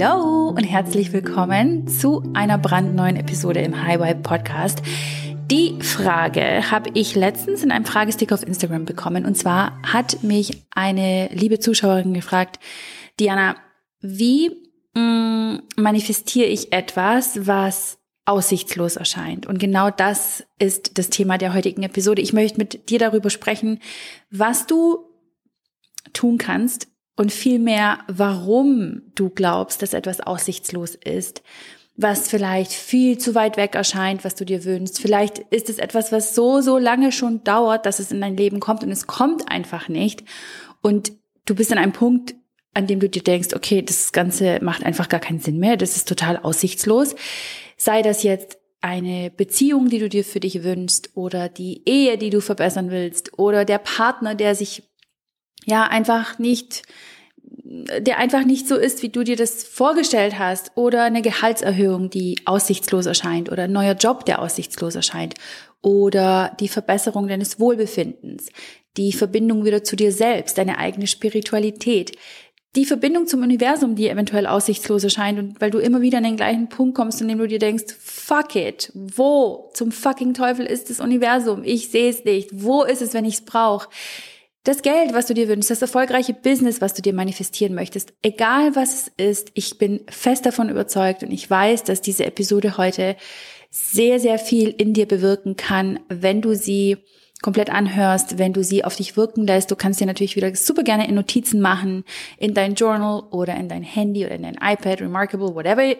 Hallo und herzlich willkommen zu einer brandneuen Episode im Highway Podcast. Die Frage habe ich letztens in einem Fragestick auf Instagram bekommen. Und zwar hat mich eine liebe Zuschauerin gefragt, Diana, wie mm, manifestiere ich etwas, was aussichtslos erscheint? Und genau das ist das Thema der heutigen Episode. Ich möchte mit dir darüber sprechen, was du tun kannst, und vielmehr, warum du glaubst, dass etwas aussichtslos ist, was vielleicht viel zu weit weg erscheint, was du dir wünschst. Vielleicht ist es etwas, was so, so lange schon dauert, dass es in dein Leben kommt und es kommt einfach nicht. Und du bist an einem Punkt, an dem du dir denkst, okay, das Ganze macht einfach gar keinen Sinn mehr, das ist total aussichtslos. Sei das jetzt eine Beziehung, die du dir für dich wünschst oder die Ehe, die du verbessern willst oder der Partner, der sich ja einfach nicht der einfach nicht so ist, wie du dir das vorgestellt hast, oder eine Gehaltserhöhung, die aussichtslos erscheint, oder ein neuer Job, der aussichtslos erscheint, oder die Verbesserung deines Wohlbefindens, die Verbindung wieder zu dir selbst, deine eigene Spiritualität, die Verbindung zum Universum, die eventuell aussichtslos erscheint und weil du immer wieder an den gleichen Punkt kommst, in dem du dir denkst, fuck it, wo zum fucking Teufel ist das Universum? Ich sehe es nicht. Wo ist es, wenn ich es brauche? Das Geld, was du dir wünschst, das erfolgreiche Business, was du dir manifestieren möchtest, egal was es ist, ich bin fest davon überzeugt und ich weiß, dass diese Episode heute sehr, sehr viel in dir bewirken kann, wenn du sie komplett anhörst, wenn du sie auf dich wirken lässt. Du kannst dir natürlich wieder super gerne in Notizen machen, in dein Journal oder in dein Handy oder in dein iPad, Remarkable, whatever,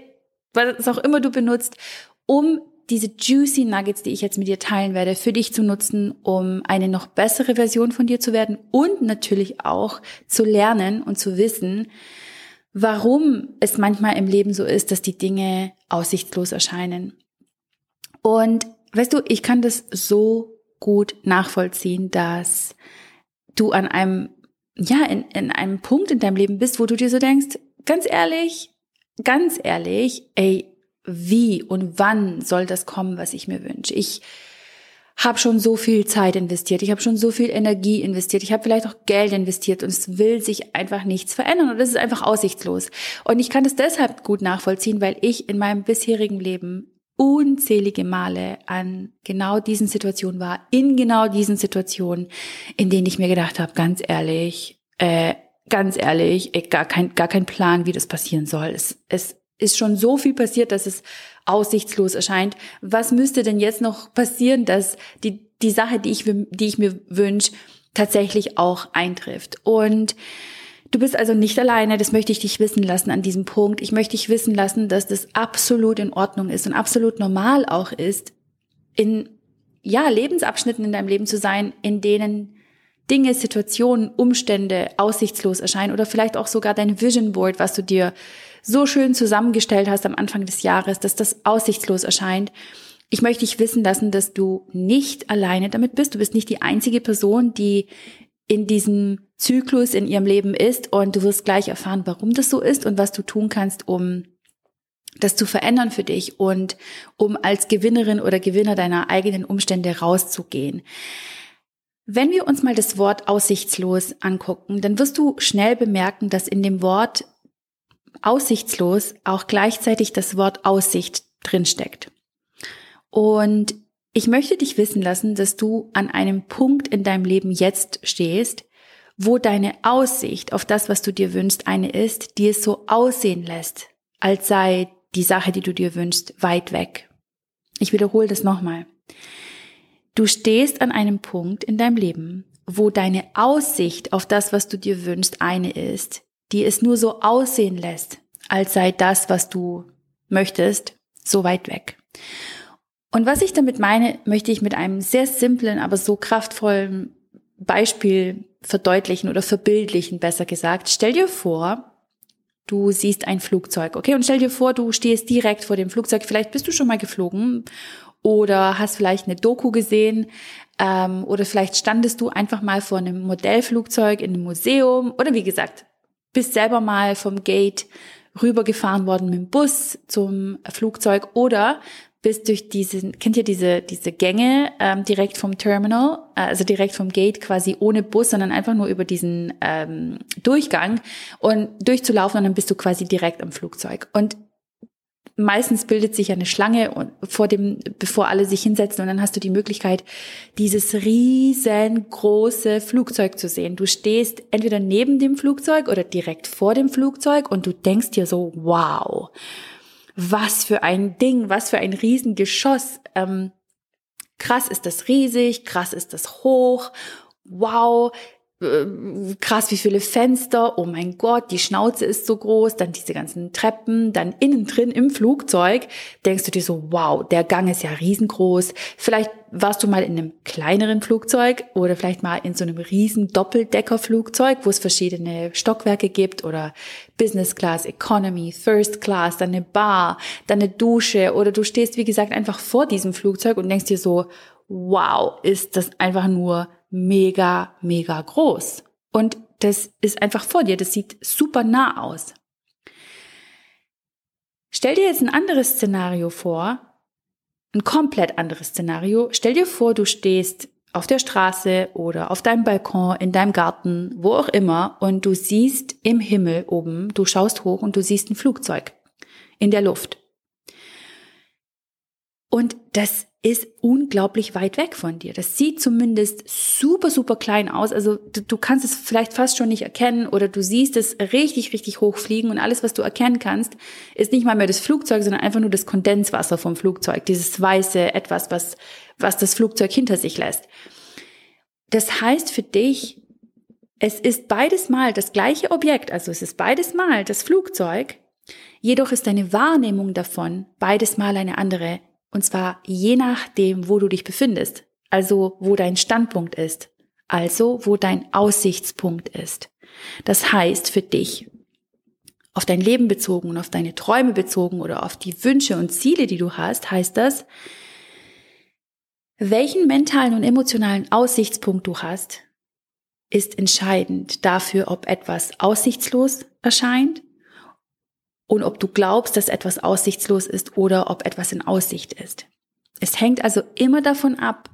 was auch immer du benutzt, um diese juicy Nuggets, die ich jetzt mit dir teilen werde, für dich zu nutzen, um eine noch bessere Version von dir zu werden und natürlich auch zu lernen und zu wissen, warum es manchmal im Leben so ist, dass die Dinge aussichtslos erscheinen. Und weißt du, ich kann das so gut nachvollziehen, dass du an einem, ja, in, in einem Punkt in deinem Leben bist, wo du dir so denkst, ganz ehrlich, ganz ehrlich, ey, wie und wann soll das kommen, was ich mir wünsche. Ich habe schon so viel Zeit investiert, ich habe schon so viel Energie investiert, ich habe vielleicht auch Geld investiert und es will sich einfach nichts verändern und es ist einfach aussichtslos. Und ich kann das deshalb gut nachvollziehen, weil ich in meinem bisherigen Leben unzählige Male an genau diesen Situationen war, in genau diesen Situationen, in denen ich mir gedacht habe, ganz ehrlich, äh, ganz ehrlich, ey, gar kein gar kein Plan, wie das passieren soll. Es, es ist schon so viel passiert, dass es aussichtslos erscheint. Was müsste denn jetzt noch passieren, dass die, die Sache, die ich, die ich mir wünsche, tatsächlich auch eintrifft? Und du bist also nicht alleine, das möchte ich dich wissen lassen an diesem Punkt. Ich möchte dich wissen lassen, dass das absolut in Ordnung ist und absolut normal auch ist, in, ja, Lebensabschnitten in deinem Leben zu sein, in denen Dinge, Situationen, Umstände aussichtslos erscheinen oder vielleicht auch sogar dein Vision Board, was du dir so schön zusammengestellt hast am Anfang des Jahres, dass das aussichtslos erscheint. Ich möchte dich wissen lassen, dass du nicht alleine damit bist. Du bist nicht die einzige Person, die in diesem Zyklus in ihrem Leben ist und du wirst gleich erfahren, warum das so ist und was du tun kannst, um das zu verändern für dich und um als Gewinnerin oder Gewinner deiner eigenen Umstände rauszugehen. Wenn wir uns mal das Wort aussichtslos angucken, dann wirst du schnell bemerken, dass in dem Wort aussichtslos auch gleichzeitig das Wort Aussicht drinsteckt. Und ich möchte dich wissen lassen, dass du an einem Punkt in deinem Leben jetzt stehst, wo deine Aussicht auf das, was du dir wünschst, eine ist, die es so aussehen lässt, als sei die Sache, die du dir wünschst, weit weg. Ich wiederhole das nochmal. Du stehst an einem Punkt in deinem Leben, wo deine Aussicht auf das, was du dir wünschst, eine ist, die es nur so aussehen lässt, als sei das, was du möchtest, so weit weg. Und was ich damit meine, möchte ich mit einem sehr simplen, aber so kraftvollen Beispiel verdeutlichen oder verbildlichen, besser gesagt. Stell dir vor, du siehst ein Flugzeug, okay? Und stell dir vor, du stehst direkt vor dem Flugzeug. Vielleicht bist du schon mal geflogen oder hast vielleicht eine Doku gesehen ähm, oder vielleicht standest du einfach mal vor einem Modellflugzeug in einem Museum oder wie gesagt, bist selber mal vom Gate rübergefahren worden mit dem Bus zum Flugzeug oder bist durch diesen, kennt ihr diese, diese Gänge ähm, direkt vom Terminal, äh, also direkt vom Gate quasi ohne Bus, sondern einfach nur über diesen ähm, Durchgang und durchzulaufen und dann bist du quasi direkt am Flugzeug. Und meistens bildet sich eine Schlange vor dem, bevor alle sich hinsetzen und dann hast du die Möglichkeit, dieses riesengroße Flugzeug zu sehen. Du stehst entweder neben dem Flugzeug oder direkt vor dem Flugzeug und du denkst dir so, wow was für ein Ding, was für ein Riesengeschoss. Ähm, krass ist das riesig, krass ist das hoch, wow, krass, wie viele Fenster, oh mein Gott, die Schnauze ist so groß, dann diese ganzen Treppen, dann innen drin im Flugzeug, denkst du dir so, wow, der Gang ist ja riesengroß. Vielleicht warst du mal in einem kleineren Flugzeug oder vielleicht mal in so einem riesen Doppeldeckerflugzeug, wo es verschiedene Stockwerke gibt oder Business Class, Economy, First Class, dann eine Bar, dann eine Dusche oder du stehst, wie gesagt, einfach vor diesem Flugzeug und denkst dir so, wow, ist das einfach nur mega, mega groß. Und das ist einfach vor dir, das sieht super nah aus. Stell dir jetzt ein anderes Szenario vor, ein komplett anderes Szenario. Stell dir vor, du stehst auf der Straße oder auf deinem Balkon, in deinem Garten, wo auch immer, und du siehst im Himmel oben, du schaust hoch und du siehst ein Flugzeug in der Luft. Und das ist unglaublich weit weg von dir. Das sieht zumindest super, super klein aus. Also du, du, kannst es vielleicht fast schon nicht erkennen oder du siehst es richtig, richtig hoch fliegen und alles, was du erkennen kannst, ist nicht mal mehr das Flugzeug, sondern einfach nur das Kondenswasser vom Flugzeug. Dieses weiße etwas, was, was das Flugzeug hinter sich lässt. Das heißt für dich, es ist beides mal das gleiche Objekt, also es ist beides mal das Flugzeug, jedoch ist deine Wahrnehmung davon beides mal eine andere und zwar je nachdem, wo du dich befindest, also wo dein Standpunkt ist, also wo dein Aussichtspunkt ist. Das heißt für dich, auf dein Leben bezogen und auf deine Träume bezogen oder auf die Wünsche und Ziele, die du hast, heißt das, welchen mentalen und emotionalen Aussichtspunkt du hast, ist entscheidend dafür, ob etwas aussichtslos erscheint und ob du glaubst, dass etwas aussichtslos ist oder ob etwas in Aussicht ist. Es hängt also immer davon ab,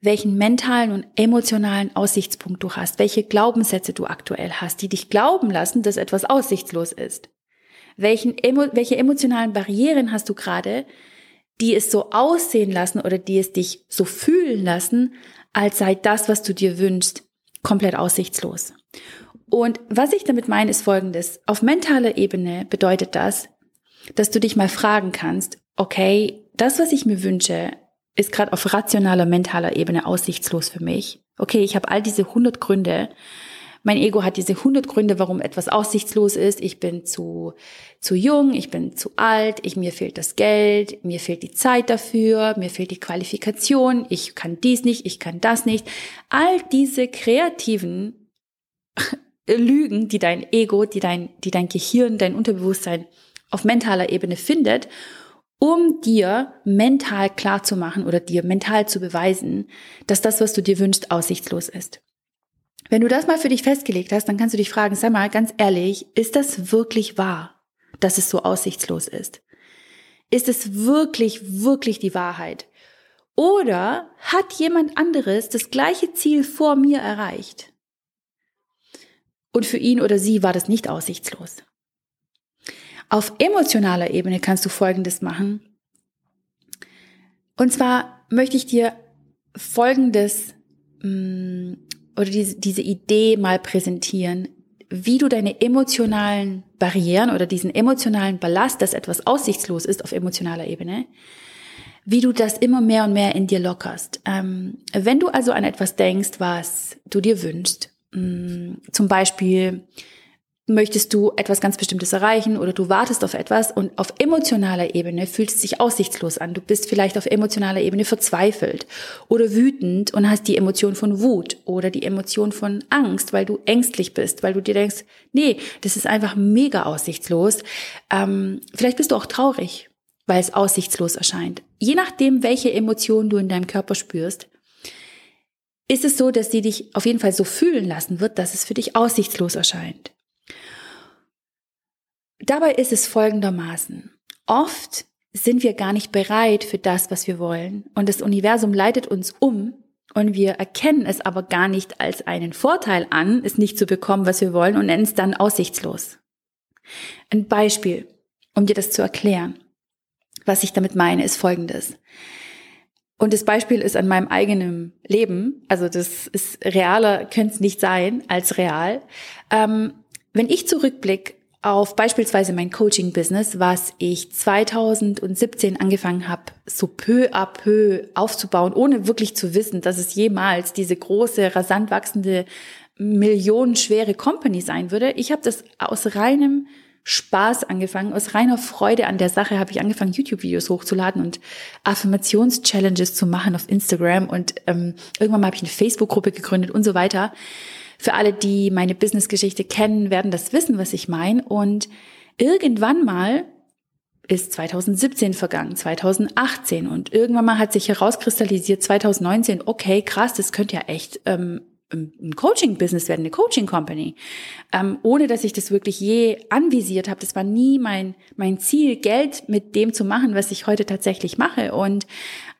welchen mentalen und emotionalen Aussichtspunkt du hast, welche Glaubenssätze du aktuell hast, die dich glauben lassen, dass etwas aussichtslos ist. Welchen, welche emotionalen Barrieren hast du gerade, die es so aussehen lassen oder die es dich so fühlen lassen, als sei das, was du dir wünschst, komplett aussichtslos. Und was ich damit meine, ist Folgendes. Auf mentaler Ebene bedeutet das, dass du dich mal fragen kannst, okay, das, was ich mir wünsche, ist gerade auf rationaler, mentaler Ebene aussichtslos für mich. Okay, ich habe all diese 100 Gründe. Mein Ego hat diese 100 Gründe, warum etwas aussichtslos ist. Ich bin zu, zu jung, ich bin zu alt, ich, mir fehlt das Geld, mir fehlt die Zeit dafür, mir fehlt die Qualifikation, ich kann dies nicht, ich kann das nicht. All diese kreativen Lügen, die dein Ego, die dein, die dein Gehirn, dein Unterbewusstsein auf mentaler Ebene findet, um dir mental klar zu machen oder dir mental zu beweisen, dass das, was du dir wünschst, aussichtslos ist. Wenn du das mal für dich festgelegt hast, dann kannst du dich fragen, sag mal, ganz ehrlich, ist das wirklich wahr, dass es so aussichtslos ist? Ist es wirklich, wirklich die Wahrheit? Oder hat jemand anderes das gleiche Ziel vor mir erreicht? Und für ihn oder sie war das nicht aussichtslos. Auf emotionaler Ebene kannst du Folgendes machen. Und zwar möchte ich dir Folgendes mm, oder diese, Idee mal präsentieren, wie du deine emotionalen Barrieren oder diesen emotionalen Ballast, dass etwas aussichtslos ist auf emotionaler Ebene, wie du das immer mehr und mehr in dir lockerst. Ähm, wenn du also an etwas denkst, was du dir wünschst, Mm, zum Beispiel möchtest du etwas ganz Bestimmtes erreichen oder du wartest auf etwas und auf emotionaler Ebene fühlt es sich aussichtslos an. Du bist vielleicht auf emotionaler Ebene verzweifelt oder wütend und hast die Emotion von Wut oder die Emotion von Angst, weil du ängstlich bist, weil du dir denkst, nee, das ist einfach mega aussichtslos. Ähm, vielleicht bist du auch traurig, weil es aussichtslos erscheint. Je nachdem, welche Emotion du in deinem Körper spürst, ist es so, dass sie dich auf jeden Fall so fühlen lassen wird, dass es für dich aussichtslos erscheint. Dabei ist es folgendermaßen. Oft sind wir gar nicht bereit für das, was wir wollen. Und das Universum leitet uns um und wir erkennen es aber gar nicht als einen Vorteil an, es nicht zu bekommen, was wir wollen und nennen es dann aussichtslos. Ein Beispiel, um dir das zu erklären. Was ich damit meine, ist folgendes. Und das Beispiel ist an meinem eigenen Leben. Also das ist realer, könnte es nicht sein als real. Ähm, wenn ich zurückblicke auf beispielsweise mein Coaching-Business, was ich 2017 angefangen habe, so peu à peu aufzubauen, ohne wirklich zu wissen, dass es jemals diese große, rasant wachsende, millionenschwere Company sein würde. Ich habe das aus reinem Spaß angefangen, aus reiner Freude an der Sache habe ich angefangen, YouTube-Videos hochzuladen und Affirmations-Challenges zu machen auf Instagram und ähm, irgendwann mal habe ich eine Facebook-Gruppe gegründet und so weiter. Für alle, die meine Business-Geschichte kennen, werden das wissen, was ich meine. Und irgendwann mal ist 2017 vergangen, 2018 und irgendwann mal hat sich herauskristallisiert 2019, okay, krass, das könnte ja echt ähm, ein Coaching-Business werden, eine Coaching-Company, ähm, ohne dass ich das wirklich je anvisiert habe. Das war nie mein, mein Ziel, Geld mit dem zu machen, was ich heute tatsächlich mache. Und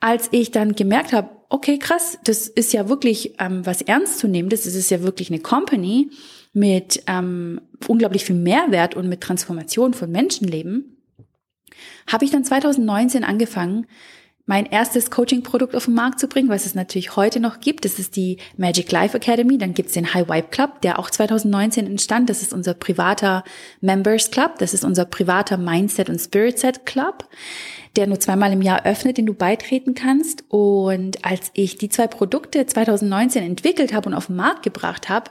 als ich dann gemerkt habe, okay, krass, das ist ja wirklich ähm, was ernst zu nehmen, das ist ja wirklich eine Company mit ähm, unglaublich viel Mehrwert und mit Transformation von Menschenleben, habe ich dann 2019 angefangen, mein erstes Coaching-Produkt auf den Markt zu bringen, was es natürlich heute noch gibt. Das ist die Magic Life Academy. Dann gibt es den High Vibe Club, der auch 2019 entstand. Das ist unser privater Members Club. Das ist unser privater Mindset und Spirit Set Club, der nur zweimal im Jahr öffnet, den du beitreten kannst. Und als ich die zwei Produkte 2019 entwickelt habe und auf den Markt gebracht habe,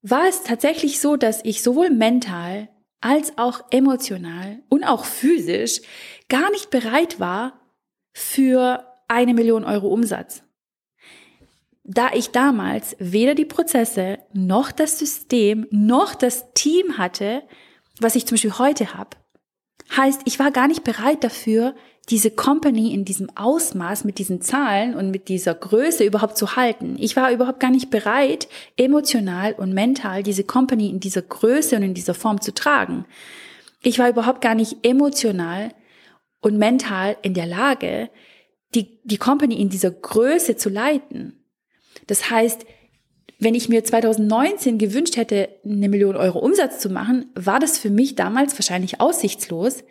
war es tatsächlich so, dass ich sowohl mental als auch emotional und auch physisch gar nicht bereit war, für eine Million Euro Umsatz. Da ich damals weder die Prozesse noch das System noch das Team hatte, was ich zum Beispiel heute habe, heißt, ich war gar nicht bereit dafür, diese Company in diesem Ausmaß mit diesen Zahlen und mit dieser Größe überhaupt zu halten. Ich war überhaupt gar nicht bereit, emotional und mental diese Company in dieser Größe und in dieser Form zu tragen. Ich war überhaupt gar nicht emotional und mental in der Lage, die, die Company in dieser Größe zu leiten. Das heißt, wenn ich mir 2019 gewünscht hätte, eine Million Euro Umsatz zu machen, war das für mich damals wahrscheinlich aussichtslos.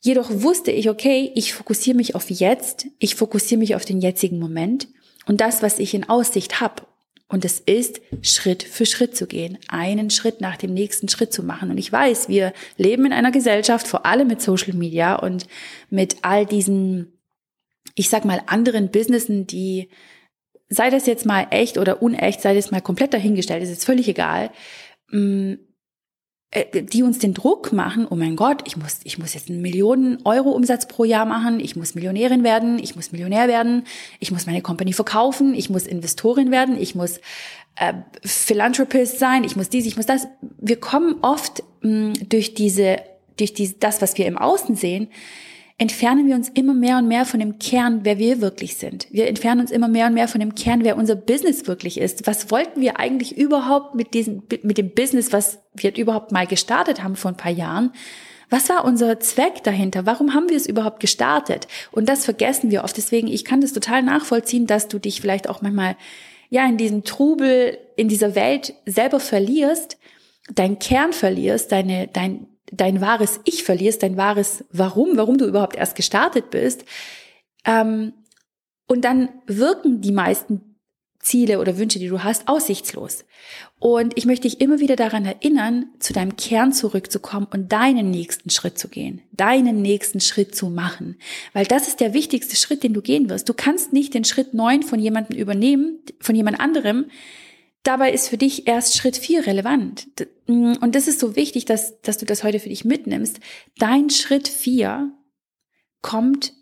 Jedoch wusste ich, okay, ich fokussiere mich auf jetzt, ich fokussiere mich auf den jetzigen Moment und das, was ich in Aussicht habe. Und es ist, Schritt für Schritt zu gehen, einen Schritt nach dem nächsten Schritt zu machen. Und ich weiß, wir leben in einer Gesellschaft, vor allem mit Social Media und mit all diesen, ich sag mal, anderen Businessen, die, sei das jetzt mal echt oder unecht, sei das mal komplett dahingestellt, ist jetzt völlig egal, mm, die uns den Druck machen, oh mein Gott, ich muss, ich muss jetzt einen Millionen Euro Umsatz pro Jahr machen, ich muss Millionärin werden, ich muss Millionär werden, ich muss meine Company verkaufen, ich muss Investorin werden, ich muss äh, Philanthropist sein, ich muss dies, ich muss das. Wir kommen oft mh, durch diese, durch diese, das, was wir im Außen sehen, entfernen wir uns immer mehr und mehr von dem Kern, wer wir wirklich sind. Wir entfernen uns immer mehr und mehr von dem Kern, wer unser Business wirklich ist. Was wollten wir eigentlich überhaupt mit diesem, mit dem Business, was wir überhaupt mal gestartet haben vor ein paar Jahren? Was war unser Zweck dahinter? Warum haben wir es überhaupt gestartet? Und das vergessen wir oft. Deswegen, ich kann das total nachvollziehen, dass du dich vielleicht auch manchmal, ja, in diesem Trubel, in dieser Welt selber verlierst, dein Kern verlierst, deine, dein, dein wahres Ich verlierst, dein wahres Warum, warum du überhaupt erst gestartet bist. Ähm, und dann wirken die meisten Ziele oder Wünsche, die du hast, aussichtslos. Und ich möchte dich immer wieder daran erinnern, zu deinem Kern zurückzukommen und deinen nächsten Schritt zu gehen, deinen nächsten Schritt zu machen. Weil das ist der wichtigste Schritt, den du gehen wirst. Du kannst nicht den Schritt neun von jemandem übernehmen, von jemand anderem, Dabei ist für dich erst Schritt vier relevant. Mm, und das ist so wichtig, dass, dass du das heute für dich mitnimmst. Dein Schritt vier kommt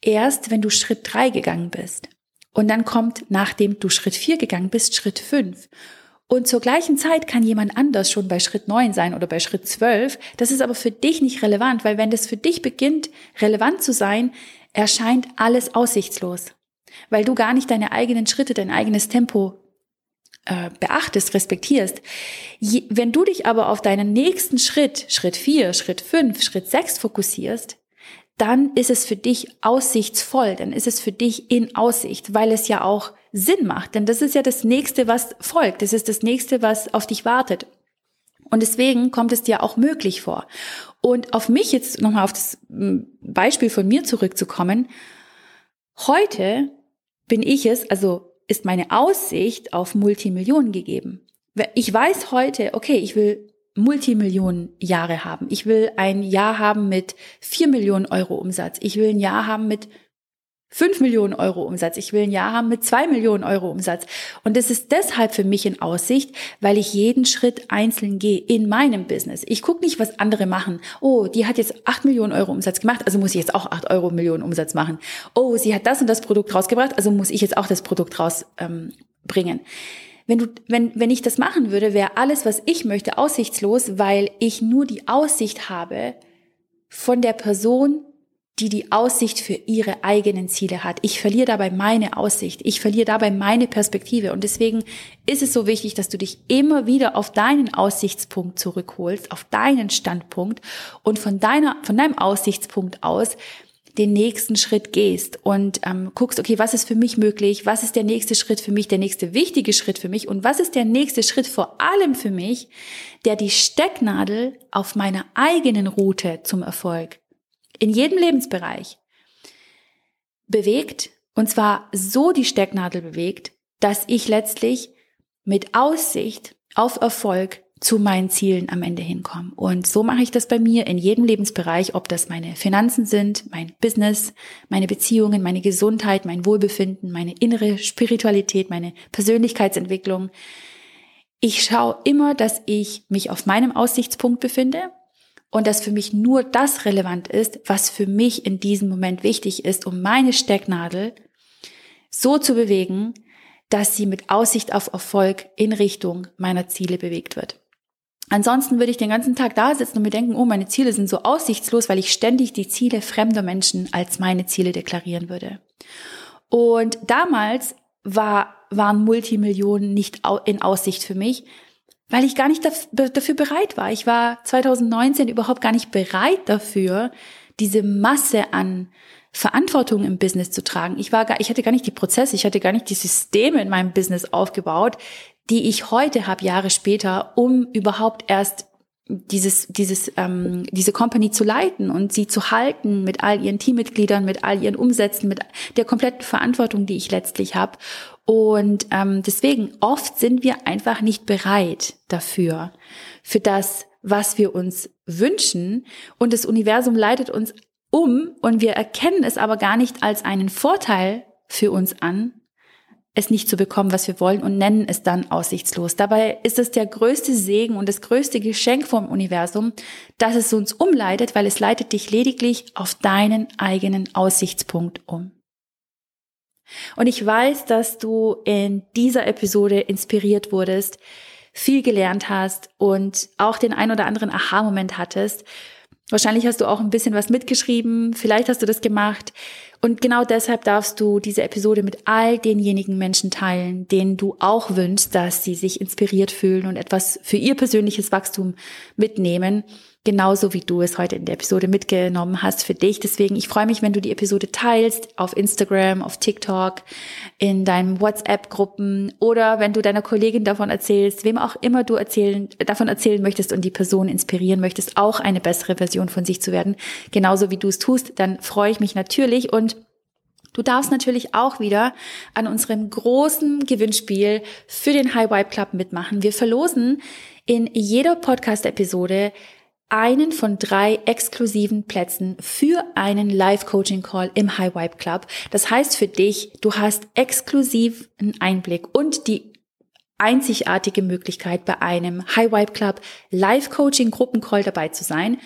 erst, wenn du Schritt drei gegangen bist. Und dann kommt, nachdem du Schritt vier gegangen bist, Schritt fünf. Und zur gleichen Zeit kann jemand anders schon bei Schritt neun sein oder bei Schritt zwölf. Das ist aber für dich nicht relevant, weil wenn das für dich beginnt, relevant zu sein, erscheint alles aussichtslos. Weil du gar nicht deine eigenen Schritte, dein eigenes Tempo äh, beachtest, respektierst. Je, wenn du dich aber auf deinen nächsten Schritt, Schritt vier, Schritt fünf, Schritt sechs fokussierst, dann ist es für dich aussichtsvoll, dann ist es für dich in Aussicht, weil es ja auch Sinn macht. Denn das ist ja das nächste, was folgt. Das ist das nächste, was auf dich wartet. Und deswegen kommt es dir auch möglich vor. Und auf mich jetzt nochmal auf das hm, Beispiel von mir zurückzukommen. Heute bin ich es, also ist meine Aussicht auf Multimillionen gegeben. Ich weiß heute, okay, ich will Multimillionen Jahre haben. Ich will ein Jahr haben mit vier Millionen Euro Umsatz. Ich will ein Jahr haben mit fünf Millionen Euro Umsatz. Ich will ein Jahr haben mit zwei Millionen Euro Umsatz. Und das ist deshalb für mich in Aussicht, weil ich jeden Schritt einzeln gehe in meinem Business. Ich gucke nicht, was andere machen. Oh, die hat jetzt acht Millionen Euro Umsatz gemacht, also muss ich jetzt auch acht Euro Millionen Umsatz machen. Oh, sie hat das und das Produkt rausgebracht, also muss ich jetzt auch das Produkt rausbringen. Ähm, wenn du, wenn, wenn ich das machen würde, wäre alles, was ich möchte, aussichtslos, weil ich nur die Aussicht habe von der Person, die die Aussicht für ihre eigenen Ziele hat. Ich verliere dabei meine Aussicht. Ich verliere dabei meine Perspektive. Und deswegen ist es so wichtig, dass du dich immer wieder auf deinen Aussichtspunkt zurückholst, auf deinen Standpunkt und von deiner, von deinem Aussichtspunkt aus den nächsten Schritt gehst und ähm, guckst, okay, was ist für mich möglich, was ist der nächste Schritt für mich, der nächste wichtige Schritt für mich und was ist der nächste Schritt vor allem für mich, der die Stecknadel auf meiner eigenen Route zum Erfolg in jedem Lebensbereich bewegt und zwar so die Stecknadel bewegt, dass ich letztlich mit Aussicht auf Erfolg zu meinen Zielen am Ende hinkommen. Und so mache ich das bei mir in jedem Lebensbereich, ob das meine Finanzen sind, mein Business, meine Beziehungen, meine Gesundheit, mein Wohlbefinden, meine innere Spiritualität, meine Persönlichkeitsentwicklung. Ich schaue immer, dass ich mich auf meinem Aussichtspunkt befinde und dass für mich nur das relevant ist, was für mich in diesem Moment wichtig ist, um meine Stecknadel so zu bewegen, dass sie mit Aussicht auf Erfolg in Richtung meiner Ziele bewegt wird. Ansonsten würde ich den ganzen Tag da sitzen und mir denken, oh, meine Ziele sind so aussichtslos, weil ich ständig die Ziele fremder Menschen als meine Ziele deklarieren würde. Und damals war, waren Multimillionen nicht in Aussicht für mich, weil ich gar nicht dafür bereit war. Ich war 2019 überhaupt gar nicht bereit dafür, diese Masse an Verantwortung im Business zu tragen. Ich war gar, ich hatte gar nicht die Prozesse, ich hatte gar nicht die Systeme in meinem Business aufgebaut, die ich heute habe, Jahre später, um überhaupt erst dieses, dieses, ähm, diese Company zu leiten und sie zu halten mit all ihren Teammitgliedern, mit all ihren Umsätzen, mit der kompletten Verantwortung, die ich letztlich habe. Und ähm, deswegen oft sind wir einfach nicht bereit dafür, für das, was wir uns wünschen. Und das Universum leitet uns um und wir erkennen es aber gar nicht als einen Vorteil für uns an, es nicht zu bekommen, was wir wollen und nennen es dann aussichtslos. Dabei ist es der größte Segen und das größte Geschenk vom Universum, dass es uns umleitet, weil es leitet dich lediglich auf deinen eigenen Aussichtspunkt um. Und ich weiß, dass du in dieser Episode inspiriert wurdest, viel gelernt hast und auch den ein oder anderen Aha-Moment hattest. Wahrscheinlich hast du auch ein bisschen was mitgeschrieben, vielleicht hast du das gemacht. Und genau deshalb darfst du diese Episode mit all denjenigen Menschen teilen, denen du auch wünschst, dass sie sich inspiriert fühlen und etwas für ihr persönliches Wachstum mitnehmen genauso wie du es heute in der Episode mitgenommen hast für dich. Deswegen, ich freue mich, wenn du die Episode teilst auf Instagram, auf TikTok, in deinen WhatsApp-Gruppen oder wenn du deiner Kollegin davon erzählst, wem auch immer du erzählen, davon erzählen möchtest und die Person inspirieren möchtest, auch eine bessere Version von sich zu werden, genauso wie du es tust, dann freue ich mich natürlich und Du darfst natürlich auch wieder an unserem großen Gewinnspiel für den High Vibe Club mitmachen. Wir verlosen in jeder Podcast-Episode einen von drei exklusiven Plätzen für einen Live-Coaching-Call im High Vibe Club. Das heißt für dich, du hast exklusiv einen Einblick und die einzigartige Möglichkeit bei einem High Vibe Club Live-Coaching Gruppencall dabei zu sein.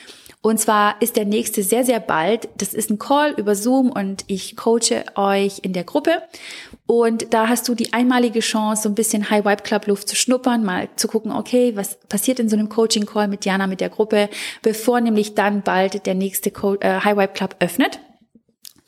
Und zwar ist der nächste sehr, sehr bald. Das ist ein Call über Zoom und ich coache euch in der Gruppe. Und da hast du die einmalige Chance, so ein bisschen High Vibe Club Luft zu schnuppern, mal zu gucken, okay, was passiert in so einem Coaching Call mit Jana, mit der Gruppe, bevor nämlich dann bald der nächste Co äh, High Vibe Club öffnet.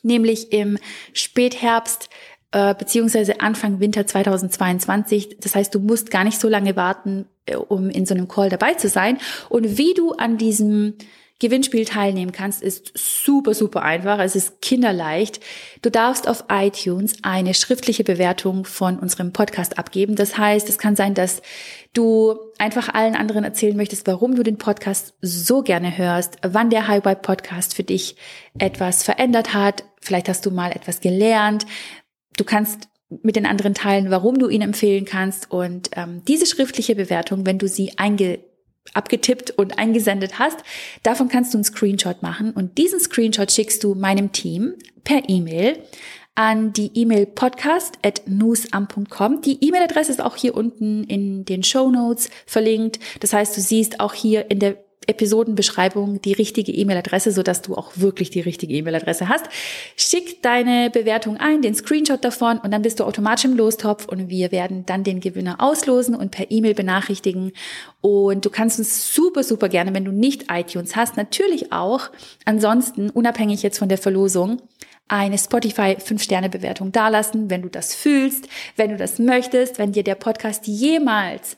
Nämlich im Spätherbst äh, beziehungsweise Anfang Winter 2022. Das heißt, du musst gar nicht so lange warten, äh, um in so einem Call dabei zu sein. Und wie du an diesem Gewinnspiel teilnehmen kannst, ist super, super einfach. Es ist kinderleicht. Du darfst auf iTunes eine schriftliche Bewertung von unserem Podcast abgeben. Das heißt, es kann sein, dass du einfach allen anderen erzählen möchtest, warum du den Podcast so gerne hörst, wann der High Vibe Podcast für dich etwas verändert hat. Vielleicht hast du mal etwas gelernt. Du kannst mit den anderen teilen, warum du ihn empfehlen kannst. Und ähm, diese schriftliche Bewertung, wenn du sie einge abgetippt und eingesendet hast. Davon kannst du einen Screenshot machen und diesen Screenshot schickst du meinem Team per E-Mail an die E-Mail podcast at newsam.com. Die E-Mail-Adresse ist auch hier unten in den Show Notes verlinkt. Das heißt, du siehst auch hier in der Episodenbeschreibung die richtige E-Mail-Adresse, so dass du auch wirklich die richtige E-Mail-Adresse hast. Schick deine Bewertung ein, den Screenshot davon und dann bist du automatisch im Lostopf und wir werden dann den Gewinner auslosen und per E-Mail benachrichtigen. Und du kannst uns super, super gerne, wenn du nicht iTunes hast, natürlich auch ansonsten, unabhängig jetzt von der Verlosung, eine Spotify 5-Sterne-Bewertung dalassen, wenn du das fühlst, wenn du das möchtest, wenn dir der Podcast jemals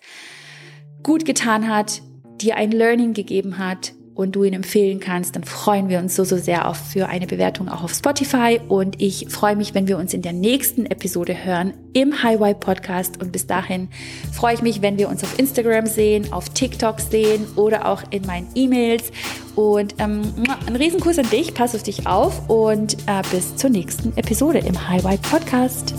gut getan hat, dir ein Learning gegeben hat und du ihn empfehlen kannst, dann freuen wir uns so, so sehr auf für eine Bewertung auch auf Spotify. Und ich freue mich, wenn wir uns in der nächsten Episode hören im Highway Podcast. Und bis dahin freue ich mich, wenn wir uns auf Instagram sehen, auf TikTok sehen oder auch in meinen E-Mails. Und ähm, ein Riesenkuss an dich, pass auf dich auf und äh, bis zur nächsten Episode im Highway Podcast.